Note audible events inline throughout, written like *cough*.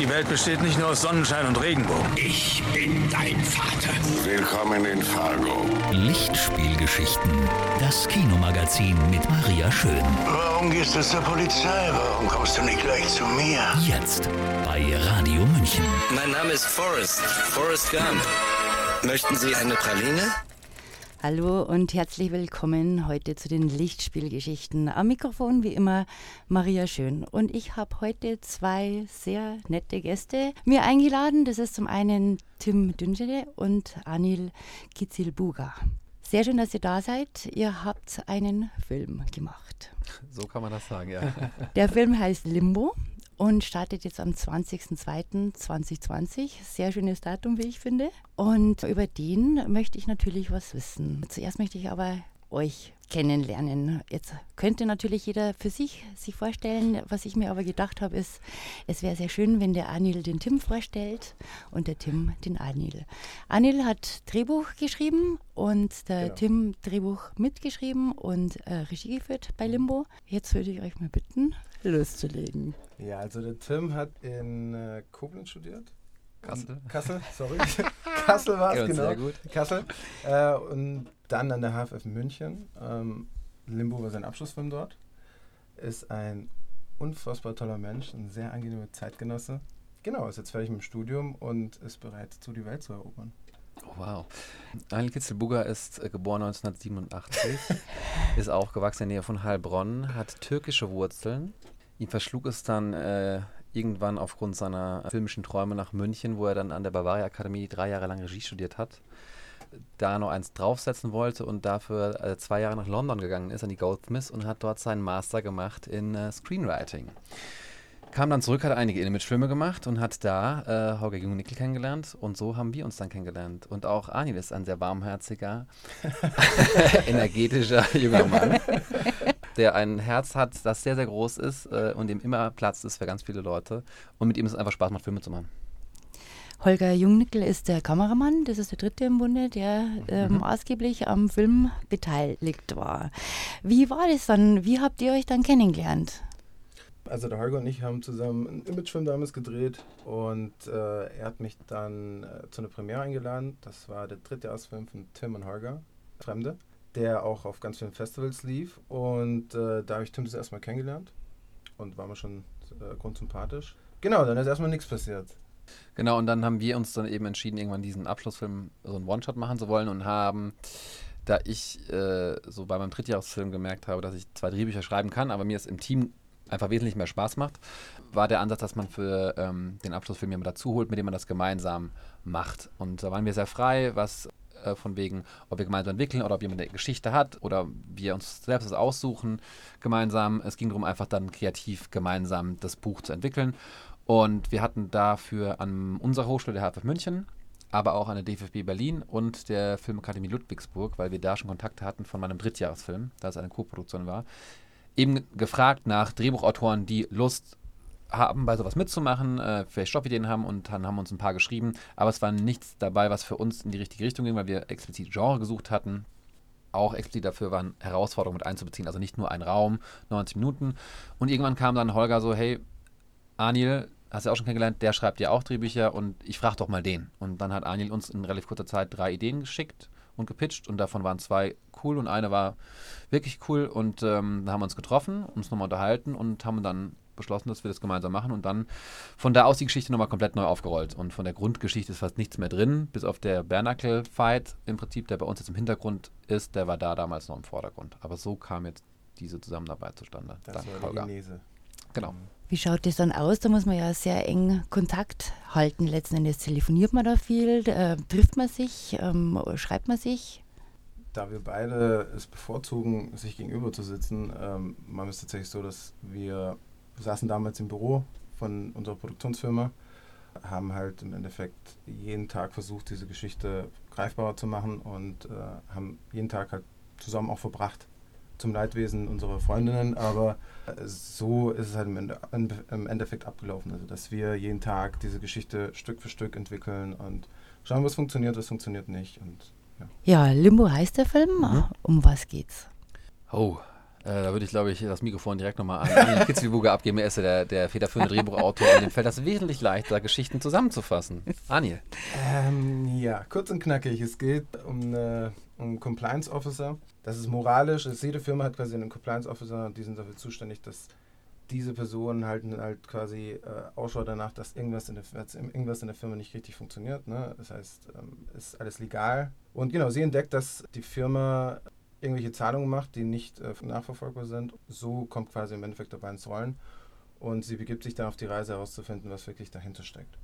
Die Welt besteht nicht nur aus Sonnenschein und Regenbogen. Ich bin dein Vater. Willkommen in Fargo. Lichtspielgeschichten. Das Kinomagazin mit Maria Schön. Warum gehst du zur Polizei? Warum kommst du nicht gleich zu mir? Jetzt bei Radio München. Mein Name ist Forrest. Forrest Gump. Möchten Sie eine Praline? Hallo und herzlich willkommen heute zu den Lichtspielgeschichten. Am Mikrofon wie immer Maria Schön. Und ich habe heute zwei sehr nette Gäste mir eingeladen. Das ist zum einen Tim Dünjele und Anil Kizilbuga. Sehr schön, dass ihr da seid. Ihr habt einen Film gemacht. So kann man das sagen, ja. Der Film heißt Limbo und startet jetzt am 20.02.2020. Sehr schönes Datum, wie ich finde. Und über den möchte ich natürlich was wissen. Zuerst möchte ich aber euch kennenlernen. Jetzt könnte natürlich jeder für sich sich vorstellen. Was ich mir aber gedacht habe, ist, es wäre sehr schön, wenn der Anil den Tim vorstellt und der Tim den Anil. Anil hat Drehbuch geschrieben und der Genau. Tim Drehbuch mitgeschrieben und äh, Regie geführt bei Limbo. Jetzt würde ich euch mal bitten, loszulegen. Ja, also der Tim hat in äh, Koblenz studiert. Kassel. Kassel, sorry. *laughs* Kassel war es, genau. sehr gut. Kassel. Äh, und dann an der HFF München. Ähm, Limbo war sein Abschlussfilm dort. Ist ein unfassbar toller Mensch, ein sehr angenehmer Zeitgenosse. Genau, ist jetzt fertig mit dem Studium und ist bereit, zu die Welt zu erobern. Oh, wow. Anil Kitzelbuga ist äh, geboren 1987, *laughs* ist aufgewachsen in der Nähe von Heilbronn, hat türkische Wurzeln. Ihn verschlug es dann äh, irgendwann aufgrund seiner filmischen Träume nach München, wo er dann an der Bavaria Akademie drei Jahre lang Regie studiert hat. Da noch eins draufsetzen wollte und dafür äh, zwei Jahre nach London gegangen ist, an die Goldsmiths und hat dort seinen Master gemacht in äh, Screenwriting. Kam dann zurück, hat einige Imagefilme gemacht und hat da äh, Holger Jungnickel kennengelernt und so haben wir uns dann kennengelernt. Und auch Anil ist ein sehr warmherziger, *laughs* *laughs* energetischer junger Mann, *laughs* der ein Herz hat, das sehr, sehr groß ist äh, und dem immer Platz ist für ganz viele Leute. Und mit ihm ist es einfach Spaß macht, Filme zu machen. Holger Jungnickel ist der Kameramann, das ist der dritte im Bunde, der äh, maßgeblich am Film beteiligt war. Wie war das dann? Wie habt ihr euch dann kennengelernt? Also der Holger und ich haben zusammen einen Imagefilm damals gedreht und äh, er hat mich dann äh, zu einer Premiere eingeladen. Das war der dritte Erstfilm von Tim und Holger, Fremde, der auch auf ganz vielen Festivals lief. Und äh, da habe ich Tim das erstmal kennengelernt und war mir schon äh, grundsympathisch. Genau, dann ist erstmal nichts passiert. Genau, und dann haben wir uns dann eben entschieden, irgendwann diesen Abschlussfilm, so einen One-Shot machen zu wollen und haben, da ich äh, so bei meinem Drittjahresfilm gemerkt habe, dass ich zwei Drehbücher schreiben kann, aber mir es im Team einfach wesentlich mehr Spaß macht, war der Ansatz, dass man für ähm, den Abschlussfilm jemanden dazu holt, mit dem man das gemeinsam macht. Und da waren wir sehr frei, was äh, von wegen, ob wir gemeinsam entwickeln oder ob jemand eine Geschichte hat oder wir uns selbst das aussuchen gemeinsam. Es ging darum, einfach dann kreativ gemeinsam das Buch zu entwickeln. Und wir hatten dafür an unserer Hochschule der HFF München, aber auch an der DFB Berlin und der Filmakademie Ludwigsburg, weil wir da schon Kontakte hatten von meinem Drittjahresfilm, da es eine Co-Produktion war, eben gefragt nach Drehbuchautoren, die Lust haben, bei sowas mitzumachen, äh, vielleicht Stoffideen haben und dann haben uns ein paar geschrieben, aber es war nichts dabei, was für uns in die richtige Richtung ging, weil wir explizit Genre gesucht hatten. Auch explizit dafür waren Herausforderungen mit einzubeziehen, also nicht nur ein Raum, 90 Minuten. Und irgendwann kam dann Holger so, hey, Anil, hast du auch schon kennengelernt, der schreibt ja auch Drehbücher und ich frage doch mal den. Und dann hat Anil uns in relativ kurzer Zeit drei Ideen geschickt und gepitcht und davon waren zwei cool und eine war wirklich cool und ähm, da haben wir uns getroffen, uns nochmal unterhalten und haben dann beschlossen, dass wir das gemeinsam machen und dann von da aus die Geschichte nochmal komplett neu aufgerollt und von der Grundgeschichte ist fast nichts mehr drin, bis auf der Bernacle-Fight im Prinzip, der bei uns jetzt im Hintergrund ist, der war da damals noch im Vordergrund. Aber so kam jetzt diese Zusammenarbeit zustande. Das dank war die. Genese. Genau. Wie schaut das dann aus? Da muss man ja sehr eng Kontakt halten. Letzten Endes telefoniert man da viel, äh, trifft man sich, ähm, schreibt man sich. Da wir beide es bevorzugen, sich gegenüber zu sitzen, ähm, machen wir es tatsächlich so, dass wir saßen damals im Büro von unserer Produktionsfirma, haben halt im Endeffekt jeden Tag versucht, diese Geschichte greifbarer zu machen und äh, haben jeden Tag halt zusammen auch verbracht. Zum Leidwesen unserer Freundinnen, aber äh, so ist es halt im, Ende, im Endeffekt abgelaufen. Also, dass wir jeden Tag diese Geschichte Stück für Stück entwickeln und schauen, was funktioniert, was funktioniert nicht. Und Ja, Limbo heißt der Film. Mhm. Um was geht's? Oh, Äh, da würde ich, glaube ich, das Mikrofon direkt nochmal an Daniel *laughs* Kitzelburger abgeben. Er ist ja der, der federführende Drehbuchautor und dem fällt das wesentlich leichter, Geschichten zusammenzufassen. Daniel. Ähm, ja, kurz und knackig. Es geht um, eine, um Compliance Officer. Das ist moralisch. Also jede Firma hat quasi einen Compliance Officer und die sind dafür zuständig, dass diese Personen halten halt quasi äh, Ausschau danach, dass irgendwas in, der, irgendwas in der Firma nicht richtig funktioniert. Ne? Das heißt, ähm, ist alles legal. Und genau, sie entdeckt, dass die Firma irgendwelche Zahlungen macht, die nicht äh, nachverfolgbar sind. So kommt quasi im Endeffekt dabei ins Rollen. Und sie begibt sich dann auf die Reise herauszufinden, was wirklich dahinter steckt.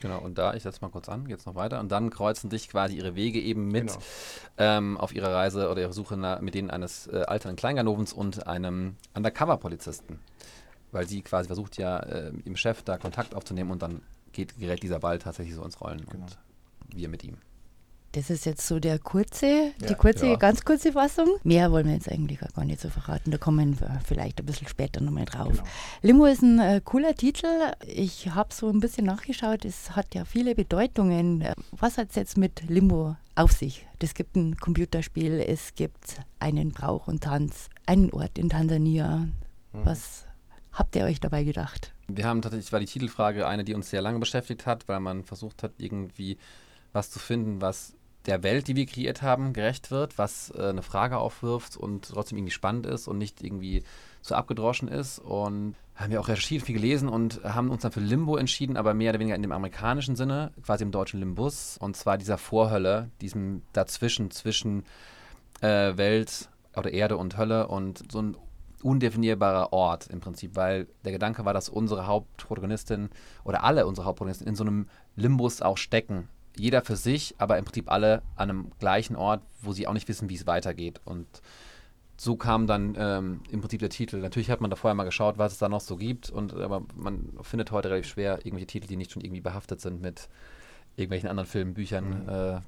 Genau, und da, ich setze mal kurz an, geht es noch weiter. Und dann kreuzen dich quasi ihre Wege eben mit genau. ähm, auf ihrer Reise oder ihrer Suche nach, mit denen eines äh, alternden Kleinganovens und einem Undercover-Polizisten. Weil sie quasi versucht ja, äh, mit ihrem Chef da Kontakt aufzunehmen und dann geht, gerät dieser Ball tatsächlich so ins Rollen genau. und wir mit ihm. Das ist jetzt so der kurze, die kurze, ja. ganz kurze Fassung. Mehr wollen wir jetzt eigentlich gar nicht so verraten. Da kommen wir vielleicht ein bisschen später nochmal drauf. Genau. Limo ist ein äh, cooler Titel. Ich habe so ein bisschen nachgeschaut. Es hat ja viele Bedeutungen. Was hat es jetzt mit Limbo auf sich? Es gibt ein Computerspiel, es gibt einen Brauch und Tanz, einen Ort in Tansania. Mhm. Was habt ihr euch dabei gedacht? Wir haben tatsächlich, war die Titelfrage eine, die uns sehr lange beschäftigt hat, weil man versucht hat, irgendwie was zu finden, was der Welt, die wir kreiert haben, gerecht wird, was äh, eine Frage aufwirft und trotzdem irgendwie spannend ist und nicht irgendwie so abgedroschen ist. Und haben wir auch recherchiert, viel gelesen und haben uns dann für Limbo entschieden, aber mehr oder weniger in dem amerikanischen Sinne, quasi im deutschen Limbus. Und zwar dieser Vorhölle, diesem dazwischen, zwischen äh, Welt oder Erde und Hölle und so ein undefinierbarer Ort im Prinzip, weil der Gedanke war, dass unsere Hauptprotagonistin oder alle unsere Hauptprotagonisten in so einem Limbus auch stecken jeder für sich, aber im Prinzip alle an einem gleichen Ort, wo sie auch nicht wissen, wie es weitergeht. Und so kam dann ähm, im Prinzip der Titel. Natürlich hat man da vorher mal geschaut, was es da noch so gibt, und aber man findet heute relativ schwer irgendwelche Titel, die nicht schon irgendwie behaftet sind mit irgendwelchen anderen Filmen, Büchern, mhm. äh,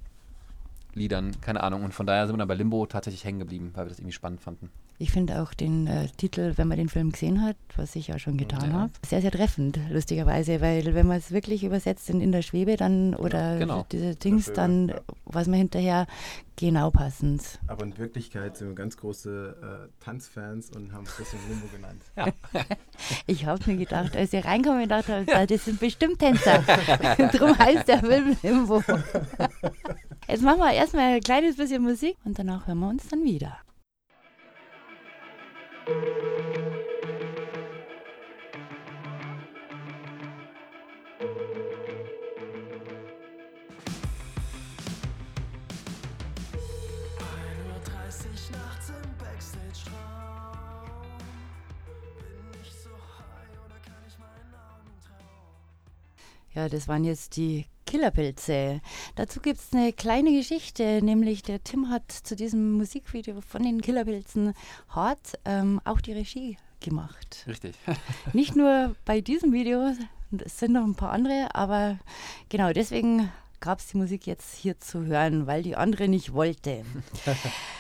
Liedern, keine Ahnung. Und von daher sind wir dann bei Limbo tatsächlich hängen geblieben, weil wir das irgendwie spannend fanden. Ich finde auch den äh, Titel, wenn man den Film gesehen hat, was ich ja schon getan ja. habe, sehr, sehr treffend, lustigerweise, weil wenn man es wirklich übersetzt in, in der Schwebe dann oder genau. diese Dings, Schwebe, dann ja. was man hinterher genau passend. Aber in Wirklichkeit sind wir ganz große äh, Tanzfans und haben es deswegen Limbo genannt. Ja. *laughs* ich habe mir gedacht, als ihr reinkommen, gedacht habt, *laughs* das sind bestimmt Tänzer. *laughs* Darum heißt der Film Limbo. Jetzt machen wir erstmal ein kleines bisschen Musik und danach hören wir uns dann wieder. Ja, das waren jetzt die Killerpilze. Dazu gibt es eine kleine Geschichte, nämlich der Tim hat zu diesem Musikvideo von den Killerpilzen hart ähm, auch die Regie gemacht. Richtig. *laughs* Nicht nur bei diesem Video, es sind noch ein paar andere, aber genau deswegen gab es die Musik jetzt hier zu hören, weil die andere nicht wollte. *laughs*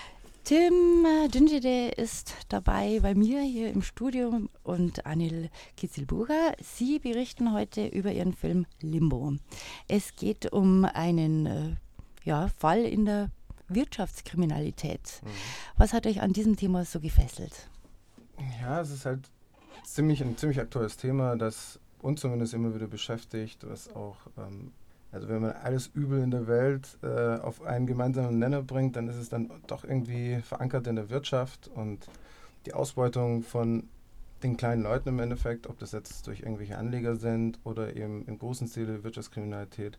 Tim Dünjede ist dabei bei mir hier im Studio und Anil Kitzelburger. Sie berichten heute über ihren Film Limbo. Es geht um einen äh, ja, Fall in der Wirtschaftskriminalität. Mhm. Was hat euch an diesem Thema so gefesselt? Ja, es ist halt ziemlich, ein ziemlich aktuelles Thema, das uns zumindest immer wieder beschäftigt, was auch ähm, also wenn man alles Übel in der Welt äh, auf einen gemeinsamen Nenner bringt, dann ist es dann doch irgendwie verankert in der Wirtschaft und die Ausbeutung von den kleinen Leuten im Endeffekt, ob das jetzt durch irgendwelche Anleger sind oder eben im großen Stile Wirtschaftskriminalität.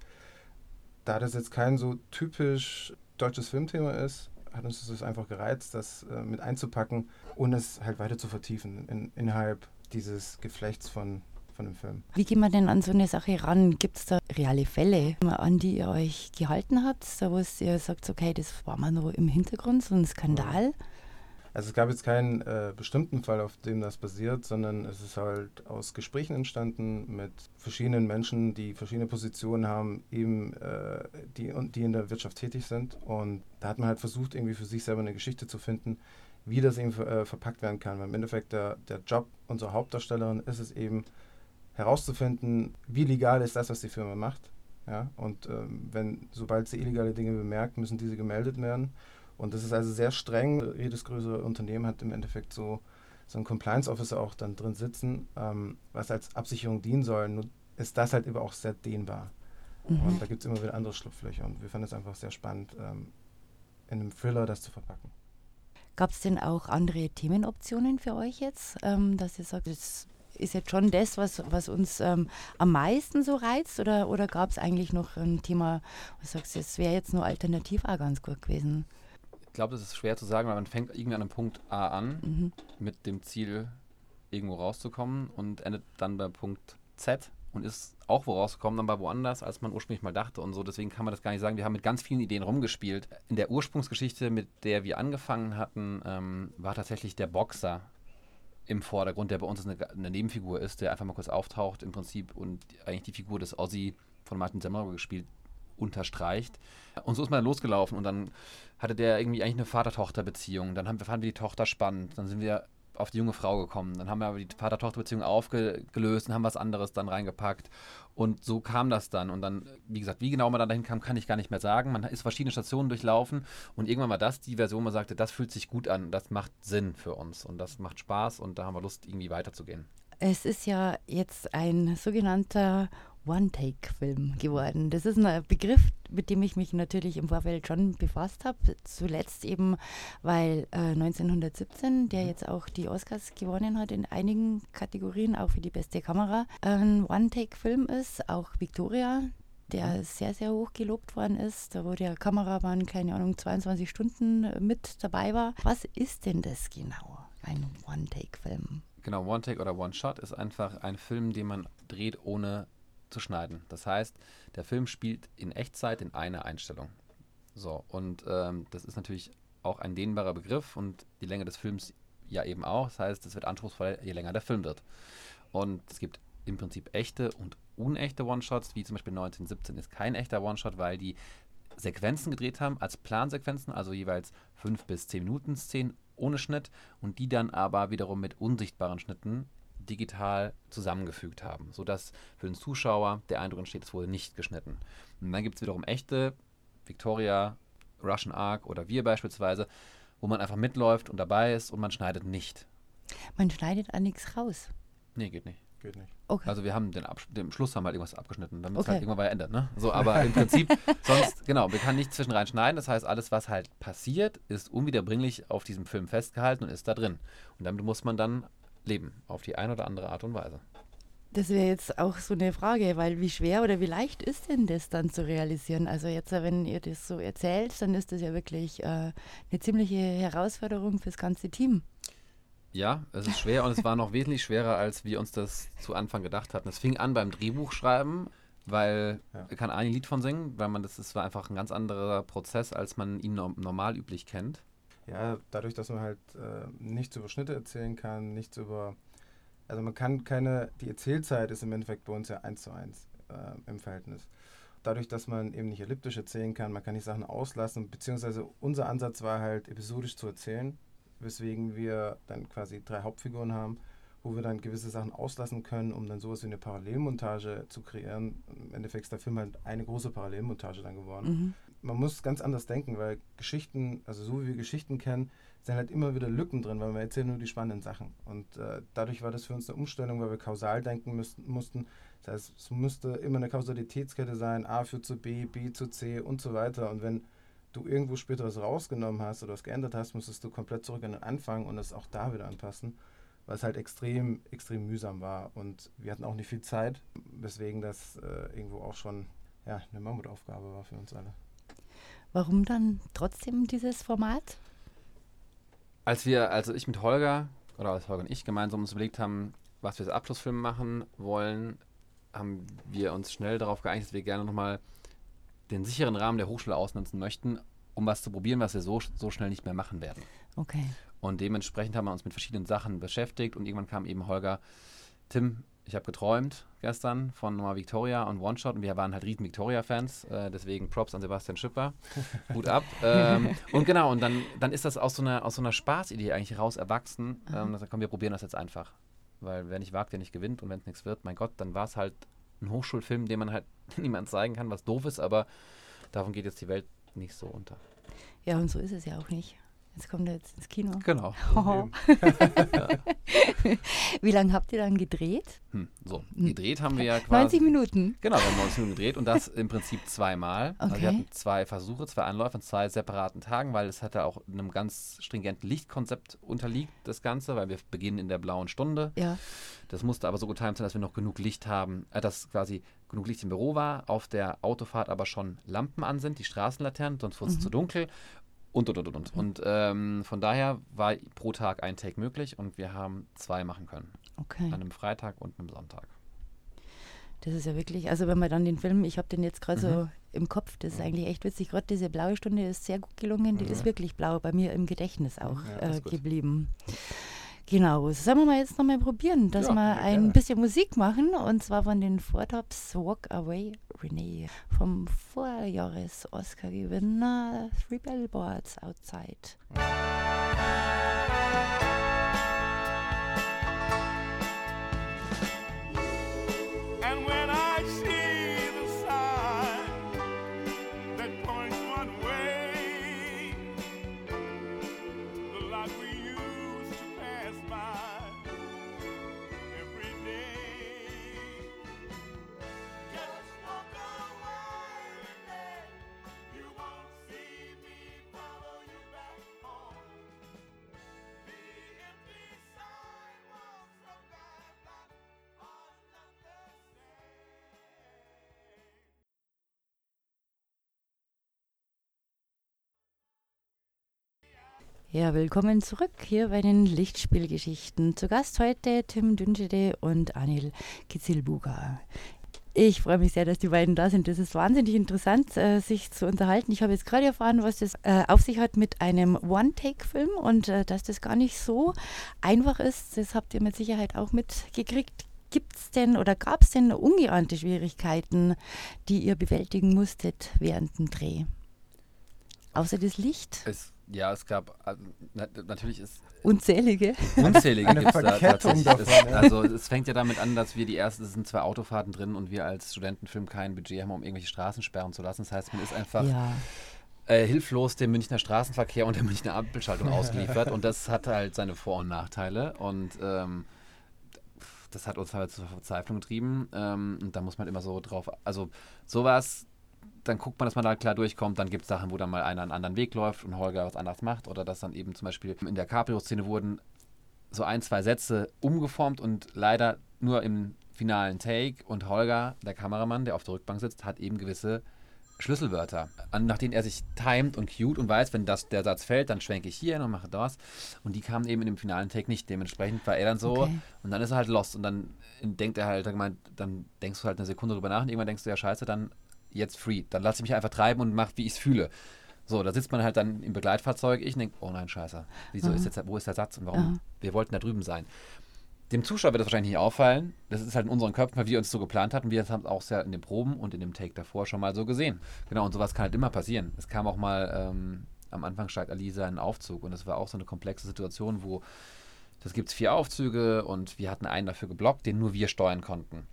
Da das jetzt kein so typisch deutsches Filmthema ist, hat uns das einfach gereizt, das äh, mit einzupacken und es halt weiter zu vertiefen in, innerhalb dieses Geflechts von von dem Film. Wie geht man denn an so eine Sache ran? Gibt es da reale Fälle, an die ihr euch gehalten habt, so wo ihr sagt, okay, das war mal nur im Hintergrund, so ein Skandal? Also es gab jetzt keinen äh, bestimmten Fall, auf dem das basiert, sondern es ist halt aus Gesprächen entstanden mit verschiedenen Menschen, die verschiedene Positionen haben, eben äh, die, die in der Wirtschaft tätig sind. Und da hat man halt versucht, irgendwie für sich selber eine Geschichte zu finden, wie das eben äh, verpackt werden kann. Weil im Endeffekt der, der Job unserer Hauptdarstellerin ist es eben, herauszufinden, wie legal ist das, was die Firma macht. Ja? Und ähm, wenn, sobald sie illegale Dinge bemerkt, müssen diese gemeldet werden. Und das ist also sehr streng. Jedes größere Unternehmen hat im Endeffekt so, so einen Compliance Officer auch dann drin sitzen, ähm, was als Absicherung dienen soll. Nur ist das halt immer auch sehr dehnbar. Mhm. Und da gibt es immer wieder andere Schlupflöcher. Und wir fanden es einfach sehr spannend, ähm, in einem Thriller das zu verpacken. Gab es denn auch andere Themenoptionen für euch jetzt, ähm, dass ihr sagt, das ist jetzt schon das, was, was uns ähm, am meisten so reizt? Oder, oder gab es eigentlich noch ein Thema, du sagst, das wäre jetzt nur alternativ auch ganz gut gewesen? Ich glaube, das ist schwer zu sagen, weil man fängt irgendwie an einem Punkt A an, mhm. mit dem Ziel, irgendwo rauszukommen und endet dann bei Punkt Z und ist auch wo rausgekommen, dann war woanders, als man ursprünglich mal dachte und so. Deswegen kann man das gar nicht sagen. Wir haben mit ganz vielen Ideen rumgespielt. In der Ursprungsgeschichte, mit der wir angefangen hatten, ähm, war tatsächlich der Boxer im Vordergrund, der bei uns eine, eine, Nebenfigur ist, der einfach mal kurz auftaucht im Prinzip und eigentlich die Figur des Ozzy von Martin Semmelrogge gespielt unterstreicht. Und so ist man dann losgelaufen und dann hatte der irgendwie eigentlich eine Vater-Tochter-Beziehung. Dann haben, fanden wir die Tochter spannend. Dann sind wir auf die junge Frau gekommen. Dann haben wir aber die Vater-Tochter-Beziehung aufgelöst und haben was anderes dann reingepackt. Und so kam das dann. Und dann, wie gesagt, wie genau man dann dahin kam, kann ich gar nicht mehr sagen. Man ist verschiedene Stationen durchlaufen und irgendwann war das die Version, wo man sagte, das fühlt sich gut an, das macht Sinn für uns und das macht Spaß und da haben wir Lust, irgendwie weiterzugehen. Es ist ja jetzt ein sogenannter One-Take-Film geworden. Das ist ein Begriff, mit dem ich mich natürlich im Vorfeld schon befasst habe. Zuletzt eben, weil äh, 1917, der jetzt auch die Oscars gewonnen hat in einigen Kategorien, auch für die beste Kamera, ein One-Take-Film ist. Auch Victoria, der sehr, sehr hoch gelobt worden ist, da wo der Kameramann, keine Ahnung, 22 Stunden mit dabei war. Was ist denn das genau, ein One-Take-Film? Genau, One-Take oder One-Shot ist einfach ein Film, den man dreht, ohne zu schneiden. Das heißt, der Film spielt in Echtzeit in einer Einstellung. So, und ähm, das ist natürlich auch ein dehnbarer Begriff und die Länge des Films ja eben auch. Das heißt, es wird anspruchsvoller, je länger der Film wird. Und es gibt im Prinzip echte und unechte One-Shots, wie zum Beispiel 1917 ist kein echter One-Shot, weil die Sequenzen gedreht haben als Plansequenzen, also jeweils fünf bis zehn Minuten Szenen ohne Schnitt und die dann aber wiederum mit unsichtbaren Schnitten digital zusammengefügt haben, sodass für den Zuschauer der Eindruck entsteht, es wurde nicht geschnitten. Und dann gibt es wiederum echte Victoria, Russian Ark oder wir beispielsweise, wo man einfach mitläuft und dabei ist und man schneidet nicht. Man schneidet an nichts raus. Nee, geht nicht. Geht nicht. Okay. Also wir haben den, Abs den Schluss haben halt irgendwas abgeschnitten, damit es halt irgendwann mal endet, ne? So, aber im Prinzip *laughs* sonst, genau, wir können nicht zwischenrein schneiden. Das heißt, alles, was halt passiert, ist unwiederbringlich auf diesem Film festgehalten und ist da drin. Und damit muss man dann leben, auf die eine oder andere Art und Weise. Das wäre jetzt auch so eine Frage, weil wie schwer oder wie leicht ist denn das dann zu realisieren? Also jetzt, wenn ihr das so erzählt, dann ist das ja wirklich äh, eine ziemliche Herausforderung fürs ganze Team. Ja, es ist schwer und es war noch *laughs* wesentlich schwerer, als wir uns das zu Anfang gedacht hatten. Es fing an beim Drehbuchschreiben, weil ja. kann ein Lied von singen, weil man das, das war einfach ein ganz anderer Prozess, als man ihn normal üblich kennt. Ja, dadurch, dass man halt äh, nichts über Schnitte erzählen kann, nichts über. Also man kann keine. Die Erzählzeit ist im Endeffekt bei uns ja eins zu eins äh, im Verhältnis. Dadurch, dass man eben nicht elliptisch erzählen kann, man kann die Sachen auslassen, beziehungsweise unser Ansatz war halt episodisch zu erzählen, weswegen wir dann quasi drei Hauptfiguren haben, wo wir dann gewisse Sachen auslassen können, um dann sowas wie eine Parallelmontage zu kreieren. Im Endeffekt ist der Film halt eine große Parallelmontage dann geworden. Mhm man muss ganz anders denken, weil Geschichten, also so wie wir Geschichten kennen, sind halt immer wieder Lücken drin, weil wir erzählen nur die spannenden Sachen. Und äh, dadurch war das für uns eine Umstellung, weil wir kausal denken müssten, mussten. Das heißt, es musste immer eine Kausalitätskette sein, A führt zu B, B zu C und so weiter. Und wenn du irgendwo später was rausgenommen hast oder was geändert hast, musstest du komplett zurück an den Anfang und das auch da wieder anpassen, weil es halt extrem, extrem mühsam war. Und wir hatten auch nicht viel Zeit, weswegen das äh, irgendwo auch schon ja, eine Mammutaufgabe war für uns alle. Warum dann trotzdem dieses Format? Als wir, also ich mit Holger, oder als Holger und ich gemeinsam uns überlegt haben, was wir als Abschlussfilm machen wollen, haben wir uns schnell darauf geeinigt, dass wir gerne nochmal den sicheren Rahmen der Hochschule ausnutzen möchten, um was zu probieren, was wir so, so schnell nicht mehr machen werden. Okay. Und dementsprechend haben wir uns mit verschiedenen Sachen beschäftigt und irgendwann kam eben Holger, Tim, ich habe geträumt gestern von Noah Victoria und One Shot und wir waren halt riesen Victoria-Fans, äh, deswegen Props an Sebastian Schipper. *laughs* Hut ab. ähm, und genau, und dann, dann ist das aus so einer, aus so einer Spaßidee eigentlich raus erwachsen. Ähm, dass, komm, wir probieren das jetzt einfach. Weil wer nicht wagt, der nicht gewinnt und wenn es nichts wird, mein Gott, dann war es halt ein Hochschulfilm, den man halt *laughs* niemand zeigen kann, was doof ist, aber davon geht jetzt die Welt nicht so unter. Ja, und so ist es ja auch nicht. Jetzt kommt er jetzt ins Kino. Genau. *laughs* Oh. *laughs* Wie lange habt ihr dann gedreht? Hm, so, gedreht haben wir ja quasi. 90 Minuten. Genau, wir haben 90 Minuten gedreht und das im Prinzip zweimal. Also wir Okay. hatten zwei Versuche, zwei Anläufe an zwei separaten Tagen, weil es hatte auch einem ganz stringenten Lichtkonzept unterliegt, das Ganze, weil wir beginnen in der blauen Stunde. Ja. Das musste aber so getimt sein, dass wir noch genug Licht haben, äh, dass quasi genug Licht im Büro war, auf der Autofahrt aber schon Lampen an sind, die Straßenlaternen, sonst wurde es zu dunkel. Und, und, und, und, und. Und ähm, von daher war pro Tag ein Take möglich und wir haben zwei machen können. Okay. An einem Freitag und einem Sonntag. Das ist ja wirklich, also wenn man dann den Film, ich habe den jetzt gerade Mhm. so im Kopf, das ist eigentlich echt witzig. Gerade diese blaue Stunde ist sehr gut gelungen, die ist wirklich blau, bei mir im Gedächtnis auch Mhm. Ja, äh, ist gut. Genau, sollen wir mal jetzt nochmal probieren, dass Ja, wir ein gerne. bisschen Musik machen und zwar von den Four Tops Walk Away Renee vom Vorjahres-Oscar-Gewinner Three Billboards Outside. Ja, willkommen zurück hier bei den Lichtspielgeschichten. Zu Gast heute Tim Dünschede und Anil Kitzilbuga. Ich freue mich sehr, dass die beiden da sind. Das ist wahnsinnig interessant, äh, sich zu unterhalten. Ich habe jetzt gerade erfahren, was das äh, auf sich hat mit einem One-Take-Film und äh, dass das gar nicht so einfach ist. Das habt ihr mit Sicherheit auch mitgekriegt. Gibt es denn oder gab es denn ungeahnte Schwierigkeiten, die ihr bewältigen musstet während dem Dreh? Außer das Licht? Es, ja, es gab, also, na, natürlich ist Unzählige. unzählige *laughs* Eine gibt's da tatsächlich. davon, Es, ja. also es fängt ja damit an, dass wir die ersten, es sind zwei Autofahrten drin und wir als Studentenfilm kein Budget haben, um irgendwelche Straßen sperren zu lassen. Das heißt, man ist einfach Ja. äh, hilflos dem Münchner Straßenverkehr und der Münchner Ampelschaltung *laughs* ausgeliefert und das hat halt seine Vor- und Nachteile und ähm, das hat uns halt zur Verzweiflung getrieben ähm, und da muss man immer so drauf, also sowas, dann guckt man, dass man da klar durchkommt, dann gibt es Sachen, wo dann mal einer einen anderen Weg läuft und Holger was anderes macht oder dass dann eben zum Beispiel in der Cabrio-Szene wurden so ein, zwei Sätze umgeformt und leider nur im finalen Take und Holger, der Kameramann, der auf der Rückbank sitzt, hat eben gewisse Schlüsselwörter, an, nach denen er sich timet und cute und weiß, wenn das, der Satz fällt, dann schwenke ich hier hin und mache das. Und die kamen eben in dem finalen Take nicht. Dementsprechend war er dann so Okay. und dann ist er halt lost und dann denkt er halt, dann denkst du halt eine Sekunde drüber nach und irgendwann denkst du, ja scheiße, dann jetzt free. Dann lasse ich mich einfach treiben und mache, wie ich es fühle. So, da sitzt man halt dann im Begleitfahrzeug. Ich denke, oh nein, scheiße. Wieso ist jetzt, wo ist der Satz und warum? Aha. Wir wollten da drüben sein. Dem Zuschauer wird das wahrscheinlich nicht auffallen. Das ist halt in unseren Köpfen, weil wir uns so geplant hatten. Wir haben es auch sehr in den Proben und in dem Take davor schon mal so gesehen. Genau, und sowas kann halt immer passieren. Es kam auch mal, ähm, am Anfang steigt Alisa in einen Aufzug und das war auch so eine komplexe Situation, wo das gibt es vier Aufzüge und wir hatten einen dafür geblockt, den nur wir steuern konnten.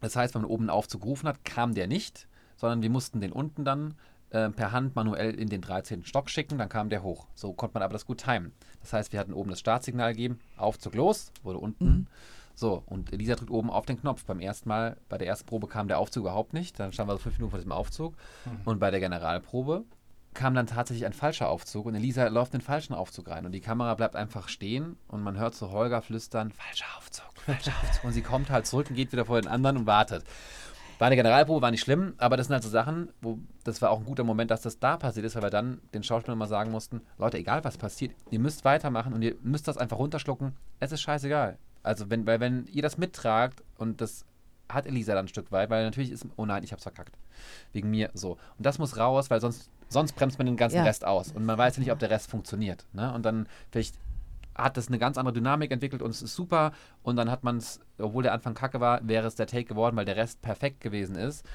Das heißt, wenn man oben einen Aufzug gerufen hat, kam der nicht, sondern wir mussten den unten dann äh, per Hand manuell in den 13. Stock schicken, dann kam der hoch. So konnte man aber das gut timen. Das heißt, wir hatten oben das Startsignal gegeben, Aufzug los, wurde unten. So, und Elisa drückt oben auf den Knopf. Beim ersten Mal, bei der ersten Probe kam der Aufzug überhaupt nicht. Dann standen wir so fünf Minuten vor diesem Aufzug. Und bei der Generalprobe kam dann tatsächlich ein falscher Aufzug und Elisa läuft in den falschen Aufzug rein und die Kamera bleibt einfach stehen und man hört so Holger flüstern, falscher Aufzug, falscher Aufzug. Und sie kommt halt zurück und geht wieder vor den anderen und wartet. War eine Generalprobe, war nicht schlimm, aber das sind halt so Sachen, wo das war auch ein guter Moment, dass das da passiert ist, weil wir dann den Schauspielern mal sagen mussten, Leute, egal was passiert, ihr müsst weitermachen und ihr müsst das einfach runterschlucken, es ist scheißegal. Also wenn, weil wenn ihr das mittragt und das hat Elisa dann ein Stück weit, weil natürlich ist, oh nein, ich hab's verkackt. Wegen mir so. Und das muss raus, weil sonst, sonst bremst man den ganzen Ja. Rest aus. Und man weiß ja nicht, ob der Rest funktioniert. Ne? Und dann vielleicht hat das eine ganz andere Dynamik entwickelt und es ist super. Und dann hat man es, obwohl der Anfang kacke war, wäre es der Take geworden, weil der Rest perfekt gewesen ist.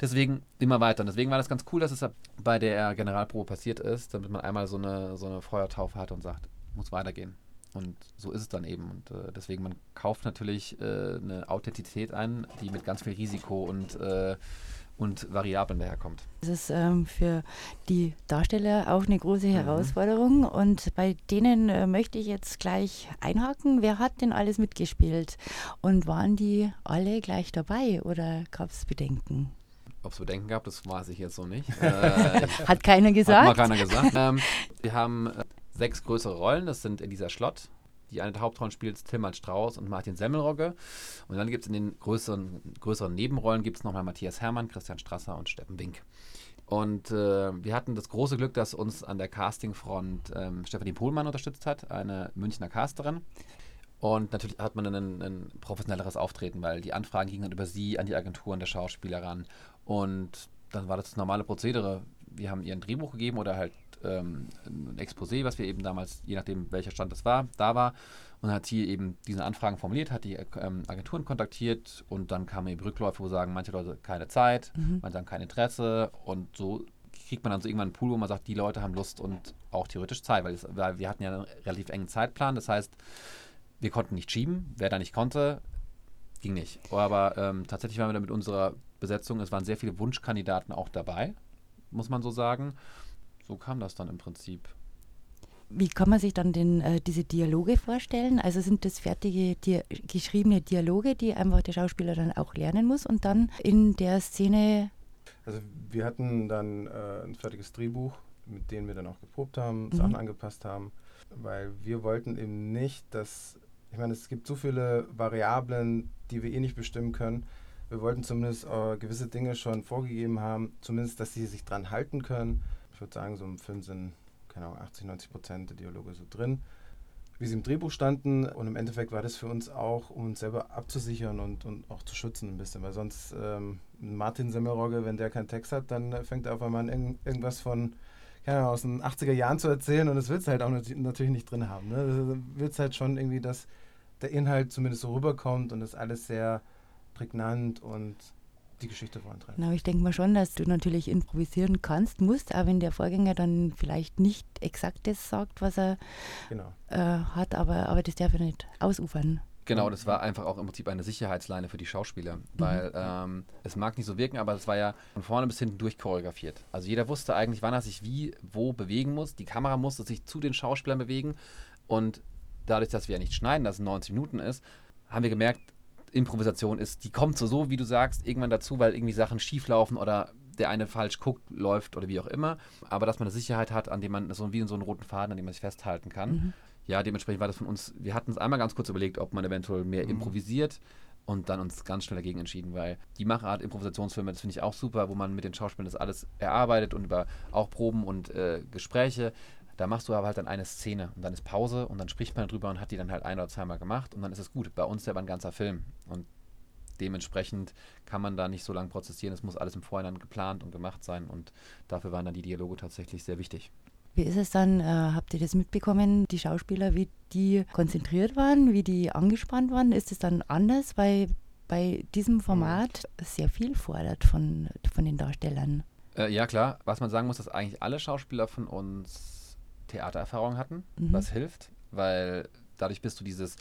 Deswegen immer weiter. Und deswegen war das ganz cool, dass es bei der Generalprobe passiert ist, damit man einmal so eine, so eine Feuertaufe hat und sagt, muss weitergehen. Und so ist es dann eben. Und äh, deswegen, man kauft natürlich äh, eine Authentizität ein, die mit ganz viel Risiko und, äh, und Variablen daherkommt. Das ist ähm, für die Darsteller auch eine große Mhm. Herausforderung und bei denen äh, möchte ich jetzt gleich einhaken. Wer hat denn alles mitgespielt und waren die alle gleich dabei oder gab es Bedenken? Ob es Bedenken gab, das weiß ich jetzt so nicht. *laughs* Äh, Hat keiner Hat gesagt? mal keiner gesagt. *laughs* ähm, wir haben äh, sechs größere Rollen. Das sind Elisa Schlott, die eine der Hauptrollen spielt, Tilman Strauß und Martin Semmelrogge. Und dann gibt es in den größeren, größeren Nebenrollen gibt es nochmal Matthias Herrmann, Christian Strasser und Steffen Wink. Und äh, wir hatten das große Glück, dass uns an der Castingfront ähm, Stefanie Pohlmann unterstützt hat, eine Münchner Casterin. Und natürlich hat man ein, ein professionelleres Auftreten, weil die Anfragen gingen dann über sie an die Agenturen der Schauspieler ran. Und dann war das das normale Prozedere. Wir haben ihr ein Drehbuch gegeben oder halt ähm, ein Exposé, was wir eben damals, je nachdem welcher Stand das war, da war. Und hat hier eben diese Anfragen formuliert, hat die ähm, Agenturen kontaktiert und dann kamen eben Rückläufe, wo sagen manche Leute keine Zeit, manche sagen kein Interesse. Und so kriegt man dann so irgendwann einen Pool, wo man sagt, die Leute haben Lust und auch theoretisch Zeit, weil, es, weil wir hatten ja einen relativ engen Zeitplan. Das heißt, wir konnten nicht schieben. Wer da nicht konnte, ging nicht. Aber ähm, tatsächlich waren wir da mit unserer Besetzung, es waren sehr viele Wunschkandidaten auch dabei, muss man so sagen. So kam das dann im Prinzip. Wie kann man sich dann den, äh, diese Dialoge vorstellen? Also sind das fertige Dia geschriebene Dialoge, die einfach der Schauspieler dann auch lernen muss und dann in der Szene Also wir hatten dann äh, ein fertiges Drehbuch, mit dem wir dann auch geprobt haben, Mhm. Sachen angepasst haben, weil wir wollten eben nicht, dass, ich meine, es gibt so viele Variablen, die wir eh nicht bestimmen können. Wir wollten zumindest äh, gewisse Dinge schon vorgegeben haben, zumindest, dass sie sich dran halten können. Ich würde sagen, so im Film sind, keine Ahnung, 80, 90 Prozent der Dialoge so drin, wie sie im Drehbuch standen. Und im Endeffekt war das für uns auch, um uns selber abzusichern und, und auch zu schützen ein bisschen. Weil sonst, ähm, Martin Semmelrogge, wenn der keinen Text hat, dann äh, fängt er auf einmal an, irgend, irgendwas von, keine Ahnung, aus den 80er Jahren zu erzählen und das willst du halt auch nat- natürlich nicht drin haben. Ne? Du willst halt schon irgendwie, dass der Inhalt zumindest so rüberkommt und das alles sehr prägnant und die Geschichte vorantreibt. Genau, ich denke mal schon, dass du natürlich improvisieren kannst, musst, auch wenn der Vorgänger dann vielleicht nicht exakt das sagt, was er Genau. äh, hat, aber, aber das darf ja nicht ausufern. Genau, das war einfach auch im Prinzip eine Sicherheitsleine für die Schauspieler, weil ähm, es mag nicht so wirken, aber es war ja von vorne bis hinten durchchoreografiert. Also jeder wusste eigentlich, wann er sich wie, wo bewegen muss. Die Kamera musste sich zu den Schauspielern bewegen und dadurch, dass wir ja nicht schneiden, dass es 90 Minuten ist, haben wir gemerkt, Improvisation ist, die kommt so, so, wie du sagst, irgendwann dazu, weil irgendwie Sachen schief laufen oder der eine falsch guckt, läuft oder wie auch immer. Aber dass man eine Sicherheit hat, an dem man so wie in so einen roten Faden, an dem man sich festhalten kann. Ja, dementsprechend war das von uns, wir hatten es einmal ganz kurz überlegt, ob man eventuell mehr improvisiert und dann uns ganz schnell dagegen entschieden, weil die Machart Improvisationsfilme, das finde ich auch super, wo man mit den Schauspielern das alles erarbeitet und über auch Proben und äh, Gespräche. Da machst du aber halt dann eine Szene und dann ist Pause und dann spricht man drüber und hat die dann halt ein oder zweimal gemacht und dann ist es gut. Bei uns ja aber ein ganzer Film und dementsprechend kann man da nicht so lange prozessieren. Es muss alles im Vorhinein geplant und gemacht sein und dafür waren dann die Dialoge tatsächlich sehr wichtig. Wie ist es dann, äh, habt ihr das mitbekommen, die Schauspieler, wie die konzentriert waren, wie die angespannt waren? Ist es dann anders, weil bei diesem Format sehr viel fordert von, von den Darstellern? Äh, ja, klar. Was man sagen muss, dass eigentlich alle Schauspieler von uns Theatererfahrung hatten, was hilft, weil dadurch bist du dieses,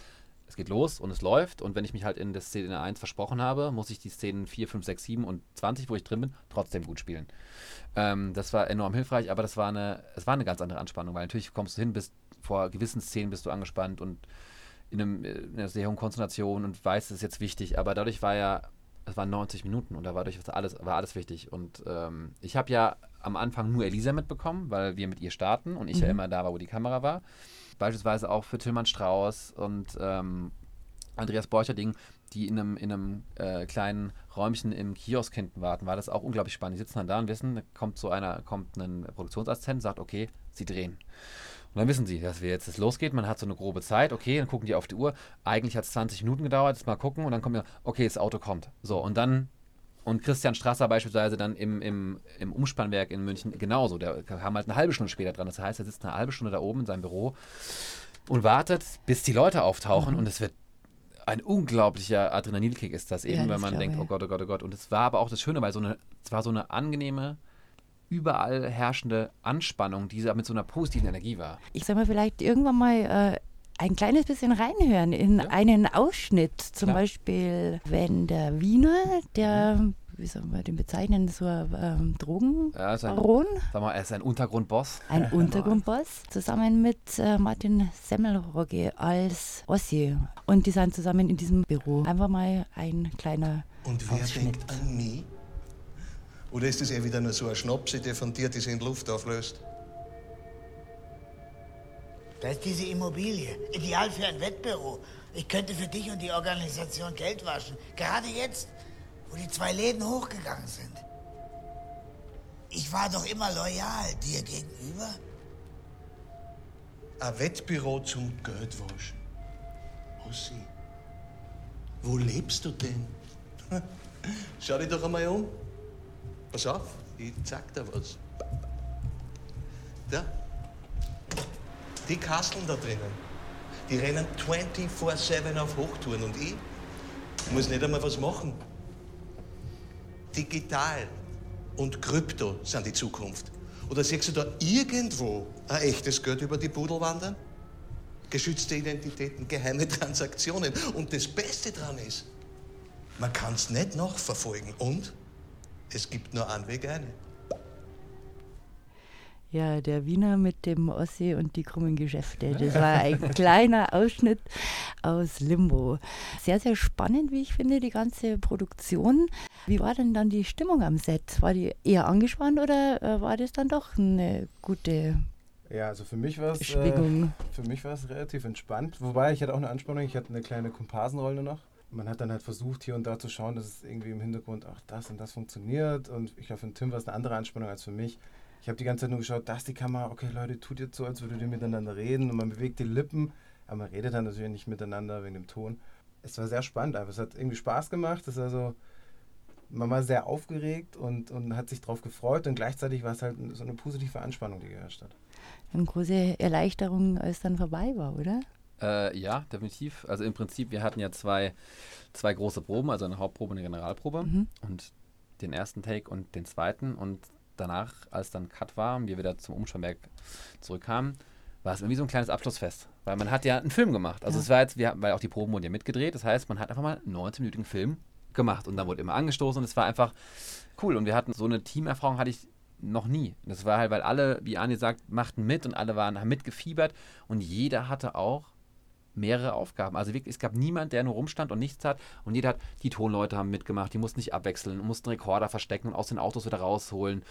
es geht los und es läuft und wenn ich mich halt in der Szene 1 versprochen habe, muss ich die Szenen 4, 5, 6, 7 und 20, wo ich drin bin, trotzdem gut spielen. Ähm, das war enorm hilfreich, aber das war eine, es war eine ganz andere Anspannung, weil natürlich kommst du hin, bist vor gewissen Szenen bist du angespannt und in, einem, in einer sehr hohen Konzentration und weißt, es ist jetzt wichtig, aber dadurch war ja, es waren 90 Minuten und da war, dadurch alles, war alles wichtig. Und ähm, ich habe ja am Anfang nur Elisa mitbekommen, weil wir mit ihr starten und ich ja immer da war, wo die Kamera war. Beispielsweise auch für Tillmann Strauß und ähm, Andreas Borcherding, die in einem, in einem äh, kleinen Räumchen im Kiosk hinten warten, war das auch unglaublich spannend. Die sitzen dann da und wissen, da kommt so einer, kommt ein Produktionsassistent, sagt, okay, sie drehen. Und dann wissen sie, dass wir jetzt es losgeht. Man hat so eine grobe Zeit. Okay, dann gucken die auf die Uhr. Eigentlich hat es 20 Minuten gedauert. Jetzt mal gucken. Und dann kommt ja, okay, das Auto kommt. So, und dann, und Christian Strasser beispielsweise dann im, im, im Umspannwerk in München genauso. Der kam halt eine halbe Stunde später dran. Das heißt, er sitzt eine halbe Stunde da oben in seinem Büro und wartet, bis die Leute auftauchen. Und es wird ein unglaublicher Adrenalinkick ist das eben, Ja, wenn das man denkt, ich. oh Gott, oh Gott, oh Gott. Und es war aber auch das Schöne, weil so eine, es war so eine angenehme, überall herrschende Anspannung, die mit so einer positiven Energie war. Ich sag mal, vielleicht irgendwann mal äh, ein kleines bisschen reinhören in einen Ausschnitt. Zum Klar. Beispiel, wenn der Wiener, der, wie soll man den bezeichnen, so ein ähm, Ja, ist ein, Drogenbaron, sag mal, er ist ein Untergrundboss. ein *laughs* Untergrundboss, zusammen mit äh, Martin Semmelrogge als Ossi. Und die sind zusammen in diesem Büro. Einfach mal ein kleiner Und wer Ausschnitt. denkt an mich? Oder ist das eh wieder nur so ein Schnapsi, der von dir diese in Luft auflöst? Da ist diese Immobilie. Ideal für ein Wettbüro. Ich könnte für dich und die Organisation Geld waschen. Gerade jetzt, wo die zwei Läden hochgegangen sind. Ich war doch immer loyal dir gegenüber. Ein Wettbüro zum Geldwaschen. Ossi, wo lebst du denn? *laughs* Schau dich doch einmal um. Pass auf, ich zeig dir was. Da. Die Kasteln da drinnen, die rennen 24-7 auf Hochtouren und ich muss nicht einmal was machen. Digital und Krypto sind die Zukunft. Oder siehst du da irgendwo ein echtes Geld über die Pudel wandern? Geschützte Identitäten, geheime *laughs* Transaktionen. Und das Beste dran ist, man kann es nicht nachverfolgen. Und es gibt nur einen Weg eine. Ja, der Wiener mit dem Ossi und die krummen Geschäfte. Das war ein *laughs* kleiner Ausschnitt aus Limbo. Sehr, sehr spannend, wie ich finde, die ganze Produktion. Wie war denn dann die Stimmung am Set? War die eher angespannt oder äh, war das dann doch eine gute Ja, also für mich war es äh, für mich war es relativ entspannt. Wobei ich hatte auch eine Anspannung, ich hatte eine kleine Komparsenrolle noch. Man hat dann halt versucht, hier und da zu schauen, dass es irgendwie im Hintergrund auch das und das funktioniert. Und ich glaube, für Tim war es eine andere Anspannung als für mich. Ich habe die ganze Zeit nur geschaut, da ist die Kamera, okay Leute, tut jetzt so, als würdet ihr miteinander reden und man bewegt die Lippen, aber man redet dann natürlich nicht miteinander wegen dem Ton. Es war sehr spannend, aber es hat irgendwie Spaß gemacht. Es war so, man war sehr aufgeregt und, und hat sich darauf gefreut und gleichzeitig war es halt so eine positive Anspannung, die geherrscht hat. Eine große Erleichterung, als dann vorbei war, oder? Äh, ja, definitiv. Also im Prinzip, wir hatten ja zwei, zwei große Proben, also eine Hauptprobe und eine Generalprobe. Mhm. Und den ersten Take und den zweiten. Und danach, als dann Cut war und wir wieder zum Umspannwerk zurückkamen, war es irgendwie so ein kleines Abschlussfest. Weil man hat ja einen Film gemacht. Also Ja. es war jetzt, wir, weil auch die Proben wurden ja mitgedreht. Das heißt, man hat einfach mal einen 19-minütigen Film gemacht. Und dann wurde immer angestoßen und es war einfach cool. Und wir hatten so eine Teamerfahrung hatte ich noch nie. Das war halt, weil alle, wie Arne sagt, machten mit und alle waren haben mitgefiebert und jeder hatte auch mehrere Aufgaben. Also wirklich, es gab niemand, der nur rumstand und nichts hat. Und jeder hat, die Tonleute haben mitgemacht, die mussten nicht abwechseln, mussten Rekorder verstecken und aus den Autos wieder rausholen.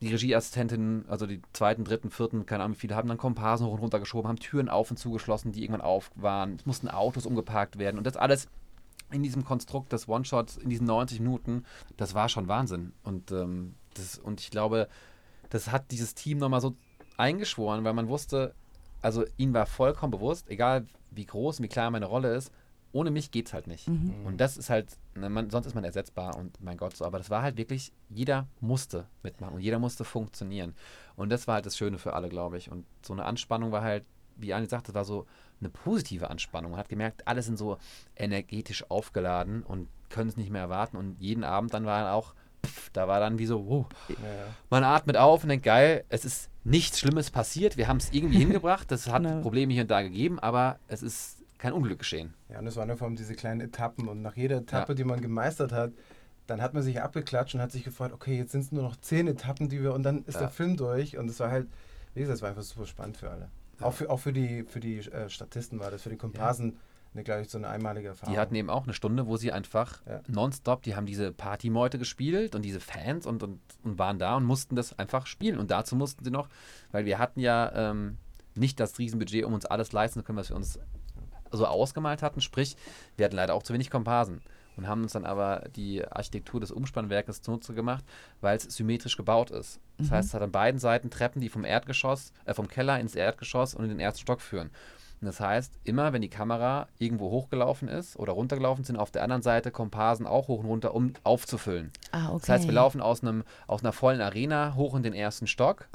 Die Regieassistentinnen, also die zweiten, dritten, vierten, keine Ahnung wie viele, haben dann Komparsen hoch und runter geschoben, haben Türen auf und zugeschlossen, die irgendwann auf waren. Es mussten Autos umgeparkt werden. Und das alles in diesem Konstrukt des One-Shots, in diesen 90 Minuten, das war schon Wahnsinn. Und, ähm, das, und ich glaube, das hat dieses Team nochmal so eingeschworen, weil man wusste, also ihnen war vollkommen bewusst, egal wie groß und wie klein meine Rolle ist, ohne mich geht's halt nicht. Und das ist halt, ne, man, sonst ist man ersetzbar und mein Gott so, aber das war halt wirklich, jeder musste mitmachen und jeder musste funktionieren. Und das war halt das Schöne für alle, glaube ich. Und so eine Anspannung war halt, wie Anni sagte, war so eine positive Anspannung. Man hat gemerkt, alle sind so energetisch aufgeladen und können es nicht mehr erwarten. Und jeden Abend dann war auch, pff, da war dann wie so, wow, man atmet auf und denkt, geil, es ist nichts Schlimmes passiert, wir haben es irgendwie *laughs* hingebracht, das hat Genau. Probleme hier und da gegeben, aber es ist kein Unglück geschehen. Ja, und es waren ja vor allem diese kleinen Etappen und nach jeder Etappe, Ja. die man gemeistert hat, dann hat man sich abgeklatscht und hat sich gefreut, okay, jetzt sind es nur noch zehn Etappen, die wir und dann ist Ja. der Film durch und es war halt, wie gesagt, es war einfach super spannend für alle. Auch für, auch für die, für die äh, Statisten war das, für die Komparsen eine, glaube ich, so eine einmalige Erfahrung. Die hatten eben auch eine Stunde, wo sie einfach Ja. nonstop, die haben diese Partymeute gespielt und diese Fans und, und, und waren da und mussten das einfach spielen. Und dazu mussten sie noch, weil wir hatten ja ähm, nicht das Riesenbudget, um uns alles leisten zu können, was wir uns so ausgemalt hatten. Sprich, wir hatten leider auch zu wenig Komparsen und haben uns dann aber die Architektur des Umspannwerkes zunutze gemacht, weil es symmetrisch gebaut ist. Das Mhm. heißt, es hat an beiden Seiten Treppen, die vom Erdgeschoss, äh, vom Keller ins Erdgeschoss und in den ersten Stock führen. Und das heißt, immer wenn die Kamera irgendwo hochgelaufen ist oder runtergelaufen sind, auf der anderen Seite Komparsen auch hoch und runter, um aufzufüllen. Ah, okay. Das heißt, wir laufen aus, einem, aus einer vollen Arena hoch in den ersten Stock,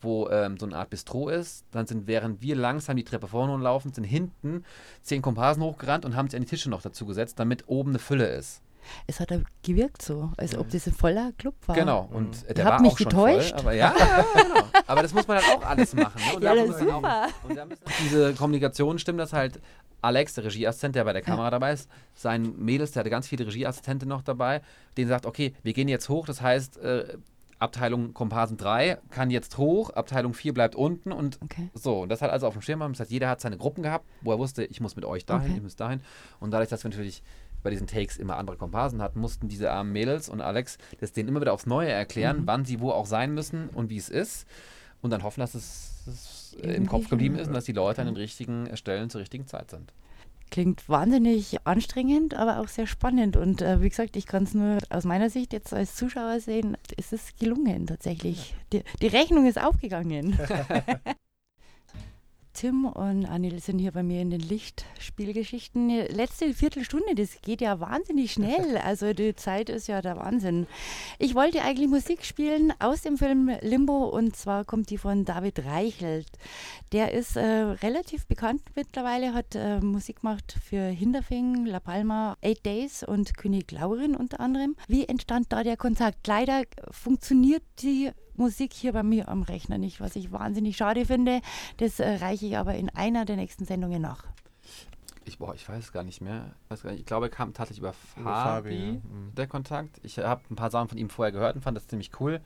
wo ähm, so eine Art Bistro ist. Dann sind, während wir langsam die Treppe vorne laufen, sind hinten zehn Komparsen hochgerannt und haben sich an die Tische noch dazu gesetzt, damit oben eine Fülle ist. Es hat ja gewirkt so, als ob das ein voller Club war. Genau, und Ihr der war mich auch schon getäuscht. voll. Aber ja, ja, *laughs* *laughs* genau. aber das muss man dann auch alles machen. Ne? Und Ja, da das muss ist man super. Auch, und da müssen diese Kommunikation stimmt, dass halt Alex, der Regieassistent, der bei der Kamera dabei ist, sein Mädels, der hatte ganz viele Regieassistenten noch dabei, den sagt, okay, wir gehen jetzt hoch, das heißt, äh, Abteilung Komparsen 3 kann jetzt hoch, Abteilung 4 bleibt unten und Okay. so. Und das hat also auf dem Schirm. Das heißt, jeder hat seine Gruppen gehabt, wo er wusste, ich muss mit euch dahin, Okay. ich muss dahin. Und dadurch, dass wir natürlich bei diesen Takes immer andere Komparsen hatten, mussten diese armen Mädels und Alex das denen immer wieder aufs Neue erklären, Mhm. wann sie wo auch sein müssen und wie es ist. Und dann hoffen, dass es, es äh, im Kopf geblieben ist und dass die Leute an den richtigen Stellen zur richtigen Zeit sind. Klingt wahnsinnig anstrengend, aber auch sehr spannend. Und äh, wie gesagt, ich kann es nur aus meiner Sicht jetzt als Zuschauer sehen, es ist gelungen tatsächlich. Die, die Rechnung ist aufgegangen. *laughs* *laughs* Tim und Anil sind hier bei mir in den Lichtspielgeschichten. Letzte Viertelstunde, das geht ja wahnsinnig schnell. *laughs* Also die Zeit ist ja der Wahnsinn. Ich wollte eigentlich Musik spielen aus dem Film Limbo und zwar kommt die von David Reichelt. Der ist äh, relativ bekannt mittlerweile, hat äh, Musik gemacht für Hinterfing, La Palma, Eight Days und König Laurin unter anderem. Wie entstand da der Kontakt? Leider funktioniert die Musik hier bei mir am Rechner nicht, was ich wahnsinnig schade finde. Das äh, reiche ich aber in einer der nächsten Sendungen nach. Ich, boah, ich weiß gar nicht mehr. Ich, nicht. ich glaube, er kam tatsächlich über Fabi, Über Fabi, ja. Mhm. der Kontakt. Ich habe ein paar Sachen von ihm vorher gehört und fand das ziemlich cool.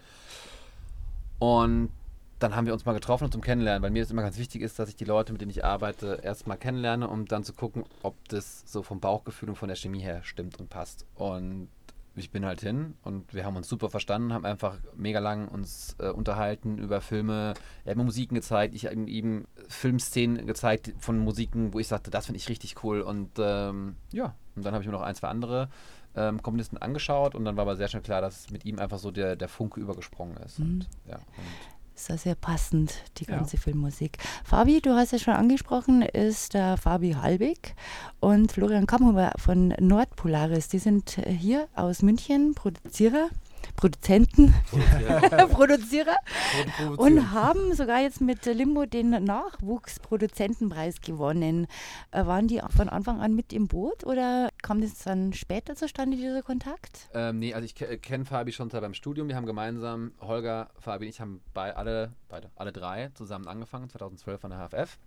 Und dann haben wir uns mal getroffen zum Kennenlernen, weil mir das immer ganz wichtig ist, dass ich die Leute, mit denen ich arbeite, erstmal kennenlerne, um dann zu gucken, ob das so vom Bauchgefühl und von der Chemie her stimmt und passt. Und ich bin halt hin und wir haben uns super verstanden, haben einfach mega lang uns äh, unterhalten über Filme. Er hat mir Musiken gezeigt, ich habe ihm, Filmszenen gezeigt von Musiken, wo ich sagte, das finde ich richtig cool. Und ähm, ja, und dann habe ich mir noch ein, zwei andere ähm, Komponisten angeschaut und dann war aber sehr schnell klar, dass mit ihm einfach so der, der Funke übergesprungen ist. Mhm. Und, ja, und Ist ja sehr passend, die Ja. ganze Filmmusik. Fabi, du hast es schon angesprochen, ist der Fabi Halbig und Florian Kammhuber von Nordpolaris. Die sind äh, hier aus München, Produzierer, Produzenten, *laughs* Produzierer und haben sogar jetzt mit Limbo den Nachwuchsproduzentenpreis gewonnen. Äh, waren die von Anfang an mit im Boot oder kam das dann später zustande, dieser Kontakt? Ähm, nee, also ich ke- kenne Fabi schon seit beim Studium. Wir haben gemeinsam, Holger, Fabi und ich haben bei alle, beide, alle drei zusammen angefangen, 2012 an der HFF.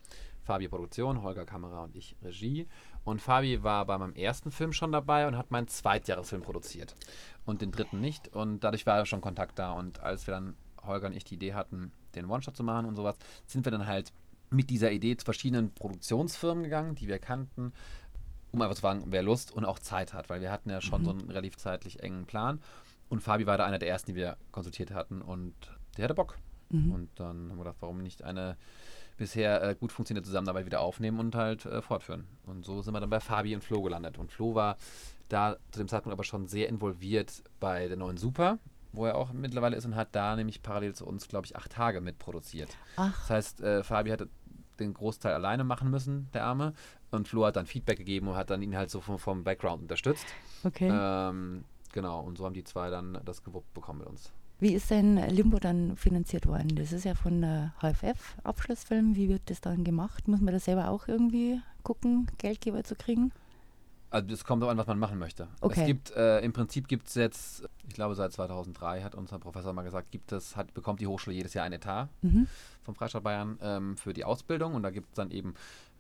Fabi Produktion, Holger Kamera und ich Regie. Und Fabi war bei meinem ersten Film schon dabei und hat meinen Zweitjahresfilm produziert. Und den dritten nicht. Und dadurch war schon Kontakt da. Und als wir dann, Holger und ich, die Idee hatten, den One-Shot zu machen und sowas, sind wir dann halt mit dieser Idee zu verschiedenen Produktionsfirmen gegangen, die wir kannten, um einfach zu fragen, wer Lust und auch Zeit hat, weil wir hatten ja schon Mhm. so einen relativ zeitlich engen Plan. Und Fabi war da einer der ersten, die wir konsultiert hatten und der hatte Bock. Mhm. Und dann haben wir gedacht, warum nicht eine bisher äh, gut funktionierte Zusammenarbeit wieder aufnehmen und halt äh, fortführen. Und so sind wir dann bei Fabi und Flo gelandet. Und Flo war da zu dem Zeitpunkt aber schon sehr involviert bei der neuen Super, wo er auch mittlerweile ist und hat da nämlich parallel zu uns, glaube ich, acht Tage mitproduziert. Ach. Das heißt, äh, Fabi hatte den Großteil alleine machen müssen, der Arme. Und Flo hat dann Feedback gegeben und hat dann ihn halt so vom, vom Background unterstützt. Okay. Ähm, genau, und so haben die zwei dann das gewuppt bekommen mit uns. Wie ist denn Limbo dann finanziert worden? Das ist ja von der HFF Abschlussfilm. Wie wird das dann gemacht? Muss man da selber auch irgendwie gucken, Geldgeber zu kriegen? Also es kommt darauf an, was man machen möchte. Okay. Es gibt, äh, im Prinzip gibt es jetzt, ich glaube seit 2003 hat unser Professor mal gesagt, gibt es, hat, bekommt die Hochschule jedes Jahr ein Etat Mhm. vom Freistaat Bayern ähm, für die Ausbildung und da gibt es dann eben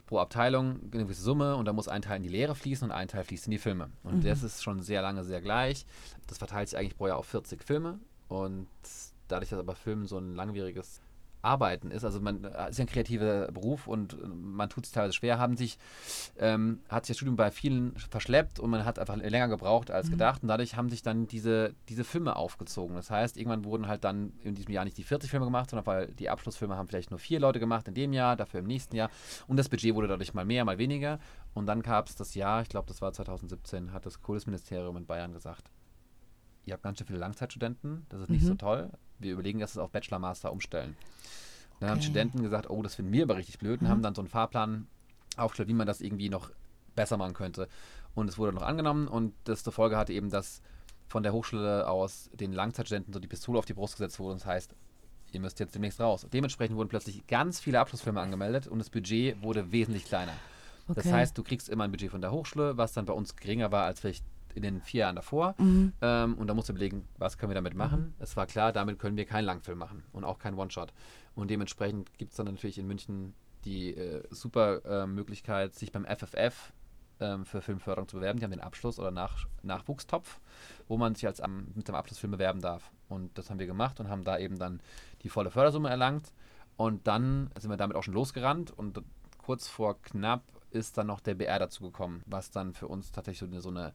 pro Abteilung eine gewisse Summe und da muss ein Teil in die Lehre fließen und ein Teil fließt in die Filme. Und Mhm. das ist schon sehr lange sehr gleich. Das verteilt sich eigentlich pro Jahr auf 40 Filme und dadurch, dass aber Film so ein langwieriges Arbeiten ist, also man äh, ist ja ein kreativer Beruf und äh, man tut es teilweise schwer, haben sich, ähm, hat sich das Studium bei vielen verschleppt und man hat einfach länger gebraucht als Mhm. gedacht und dadurch haben sich dann diese, diese Filme aufgezogen. Das heißt, irgendwann wurden halt dann in diesem Jahr nicht die 40 Filme gemacht, sondern weil die Abschlussfilme haben vielleicht nur vier Leute gemacht in dem Jahr, dafür im nächsten Jahr und das Budget wurde dadurch mal mehr, mal weniger und dann gab es das Jahr, ich glaube das war 2017, hat das Kultusministerium in Bayern gesagt, ihr habt ganz schön viele Langzeitstudenten, das ist nicht Mhm. so toll. Wir überlegen, dass es auf Bachelor Master umstellen. Dann haben Okay. Studenten gesagt, oh, das finden wir aber richtig blöd und Mhm. haben dann so einen Fahrplan aufgestellt, wie man das irgendwie noch besser machen könnte. Und es wurde noch angenommen und das zur Folge hatte eben, dass von der Hochschule aus den Langzeitstudenten so die Pistole auf die Brust gesetzt wurde. Und das heißt, ihr müsst jetzt demnächst raus. Dementsprechend wurden plötzlich ganz viele Abschlussfilme angemeldet und das Budget wurde wesentlich kleiner. Das Okay. heißt, du kriegst immer ein Budget von der Hochschule, was dann bei uns geringer war als vielleicht in den vier Jahren davor. Mhm. Ähm, und da musste überlegen, was können wir damit machen. Es war klar, damit können wir keinen Langfilm machen und auch keinen One-Shot. Und dementsprechend gibt es dann natürlich in München die äh, super äh, Möglichkeit, sich beim FFF ähm, für Filmförderung zu bewerben. Die haben den Abschluss- oder Nach Nachwuchstopf, wo man sich als am, mit dem Abschlussfilm bewerben darf. Und das haben wir gemacht und haben da eben dann die volle Fördersumme erlangt. Und dann sind wir damit auch schon losgerannt und kurz vor knapp ist dann noch der BR dazu gekommen, was dann für uns tatsächlich so eine, so eine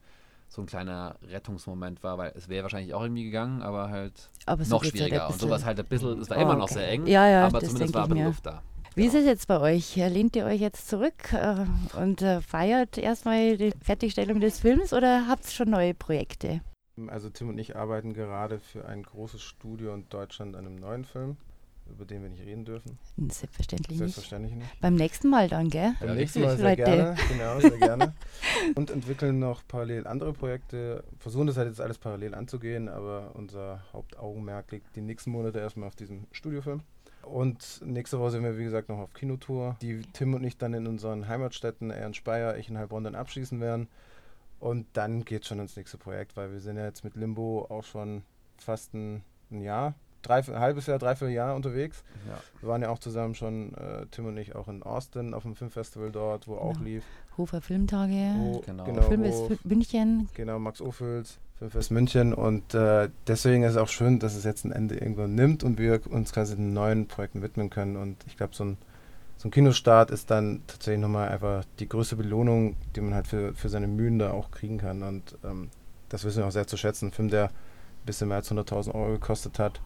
so ein kleiner Rettungsmoment war, weil es wäre wahrscheinlich auch irgendwie gegangen, aber halt Aber so noch halt schwieriger. und bisschen. sowas halt ein bisschen, es war Oh, immer noch okay. sehr eng, Ja, ja, aber das zumindest war ein bisschen. Luft da. Wie ist es jetzt bei euch? Lehnt ihr euch jetzt zurück äh, und äh, feiert erstmal die Fertigstellung des Films oder habt ihr schon neue Projekte? Also Tim und ich arbeiten gerade für ein großes Studio in Deutschland an einem neuen Film, über den wir nicht reden dürfen. Selbstverständlich, Selbstverständlich nicht. nicht. Beim nächsten Mal dann, gell? Beim nächsten Mal sehr Leute. gerne, genau, sehr gerne. *laughs* Und entwickeln noch parallel andere Projekte, versuchen das halt jetzt alles parallel anzugehen, aber unser Hauptaugenmerk liegt die nächsten Monate erstmal auf diesem Studiofilm. Und nächste Woche sind wir, wie gesagt, noch auf Kinotour, die Tim und ich dann in unseren Heimatstädten, er in Speyer, ich in Heilbronn, dann abschließen werden. Und dann geht schon ins nächste Projekt, weil wir sind ja jetzt mit Limbo auch schon fast ein, ein Jahr, drei, ein halbes Jahr, dreiviertel Jahr unterwegs. Ja. Wir waren ja auch zusammen schon, äh, Tim und ich, auch in Austin auf dem Filmfestival dort, wo auch Genau. lief. Hofer Filmtage, Wo, Genau. genau, Filmfest wo, München. genau, Max Ophüls, Filmfest München. Und äh, deswegen ist es auch schön, dass es jetzt ein Ende irgendwann nimmt und wir uns quasi den neuen Projekten widmen können. Und ich glaube, so ein, so ein Kinostart ist dann tatsächlich nochmal einfach die größte Belohnung, die man halt für, für seine Mühen da auch kriegen kann. Und ähm, das wissen wir auch sehr zu schätzen. Ein Film, der ein bisschen mehr als 100.000 Euro gekostet hat.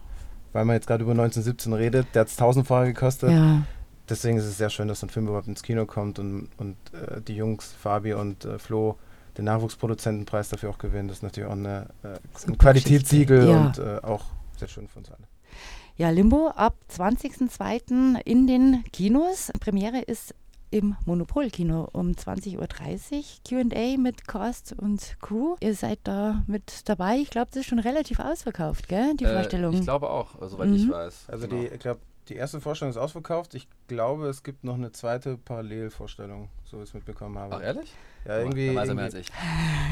Weil man jetzt gerade über 1917 redet, der hat es tausendfache gekostet. Ja, Deswegen ist es sehr schön, dass so ein Film überhaupt ins Kino kommt und, und äh, die Jungs, Fabi und äh, Flo, den Nachwuchsproduzentenpreis dafür auch gewinnen. Das ist natürlich auch eine, äh, ein Qualitätssiegel ja. und äh, auch sehr schön für uns alle. Ja, Limbo ab 20.02. in den Kinos. Premiere ist im Monopolkino um 20.30 Uhr. QA mit Cast und Crew. Ihr seid da mit dabei. Ich glaube, das ist schon relativ ausverkauft, gell? Die Äh, Vorstellung. Ich glaube auch, äh, soweit ich Mhm. weiß. Also Genau. die, ich glaube, die erste Vorstellung ist ausverkauft. Ich glaube, es gibt noch eine zweite Parallelvorstellung, so wie ich es mitbekommen habe. Ach, ehrlich? Ja, irgendwie. Da weiß er mehr als ich.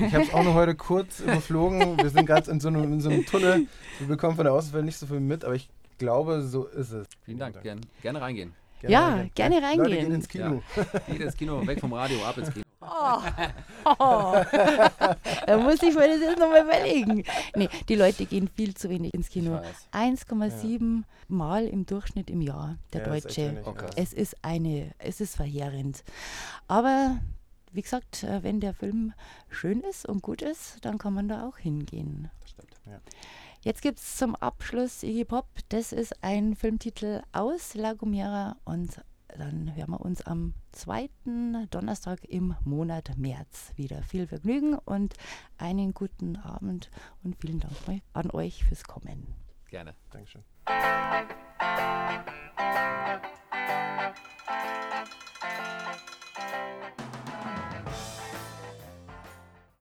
Ich habe es auch noch heute kurz *laughs* überflogen. Wir sind gerade in, so einem- in so einem Tunnel. Wir bekommen von der Außenwelt nicht so viel mit, aber ich glaube, so ist es. Vielen Dank. Gern, gerne reingehen. Gerne Ja, reingehen. gerne Leute, reingehen. gehen ins Kino. Geht ins Kino, weg vom Radio, ab ins Kino. *laughs* Oh. da muss ich mir das jetzt nochmal überlegen. Nee, die Leute gehen viel zu wenig ins Kino. weiß. 1,7 Mal im Durchschnitt im Jahr, der Ja, ist Deutsche. wenig, Okay. ja. Es ist eine, es ist verheerend. Aber wie gesagt, äh, wenn der Film schön ist und gut ist, dann kann man da auch hingehen. Stimmt. Jetzt gibt es zum Abschluss Iggy Pop. Das ist ein Filmtitel aus La Gomera und dann hören wir uns am zweiten Donnerstag im Monat März wieder. Viel Vergnügen und einen guten Abend und vielen Dank an euch fürs Kommen. Gerne. Dankeschön.